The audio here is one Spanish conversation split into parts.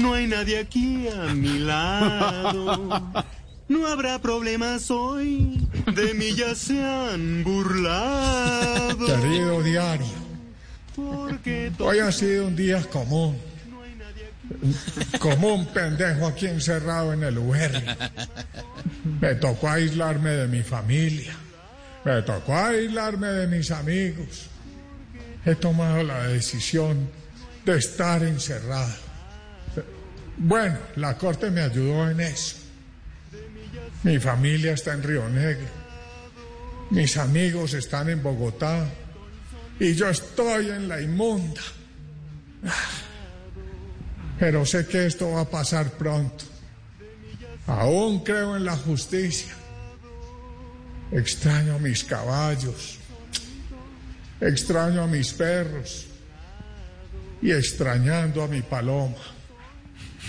No hay nadie aquí a mi lado. No habrá problemas hoy. De mí ya se han burlado. Querido diario, Porque hoy ha sido un día común. Como un pendejo aquí encerrado en el UR. Me tocó aislarme de mi familia. Me tocó aislarme de mis amigos. He tomado la decisión de estar encerrado. Bueno, la corte me ayudó en eso. Mi familia está en Río Negro. Mis amigos están en Bogotá. Y yo estoy en la inmunda. Pero sé que esto va a pasar pronto. Aún creo en la justicia. Extraño a mis caballos. Extraño a mis perros. Y extrañando a mi paloma.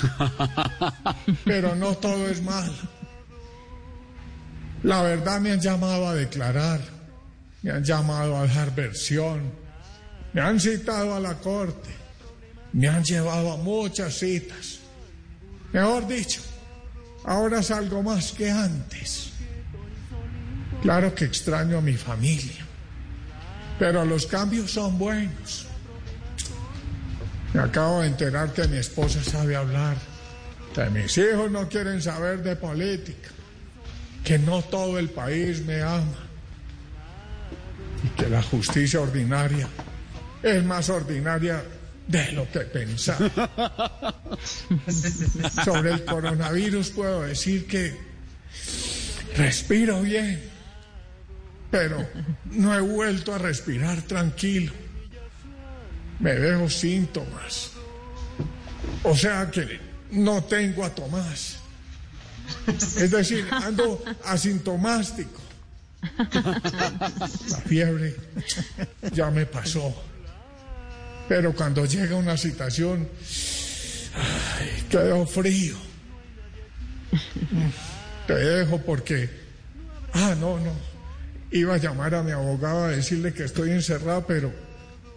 Pero no todo es malo. La verdad me han llamado a declarar. Me han llamado a dar versión. Me han citado a la corte. Me han llevado a muchas citas. Mejor dicho, ahora es algo más que antes. Claro que extraño a mi familia, pero los cambios son buenos. Me acabo de enterar que mi esposa sabe hablar, que mis hijos no quieren saber de política, que no todo el país me ama y que la justicia ordinaria es más ordinaria de lo que pensaba. Sobre el coronavirus puedo decir que respiro bien, pero no he vuelto a respirar tranquilo. Me veo síntomas. O sea que no tengo a Tomás. Es decir, ando asintomático. La fiebre ya me pasó. Pero cuando llega una situación, ay, quedo frío. Te dejo porque... Ah, no, no. Iba a llamar a mi abogado a decirle que estoy encerrado, pero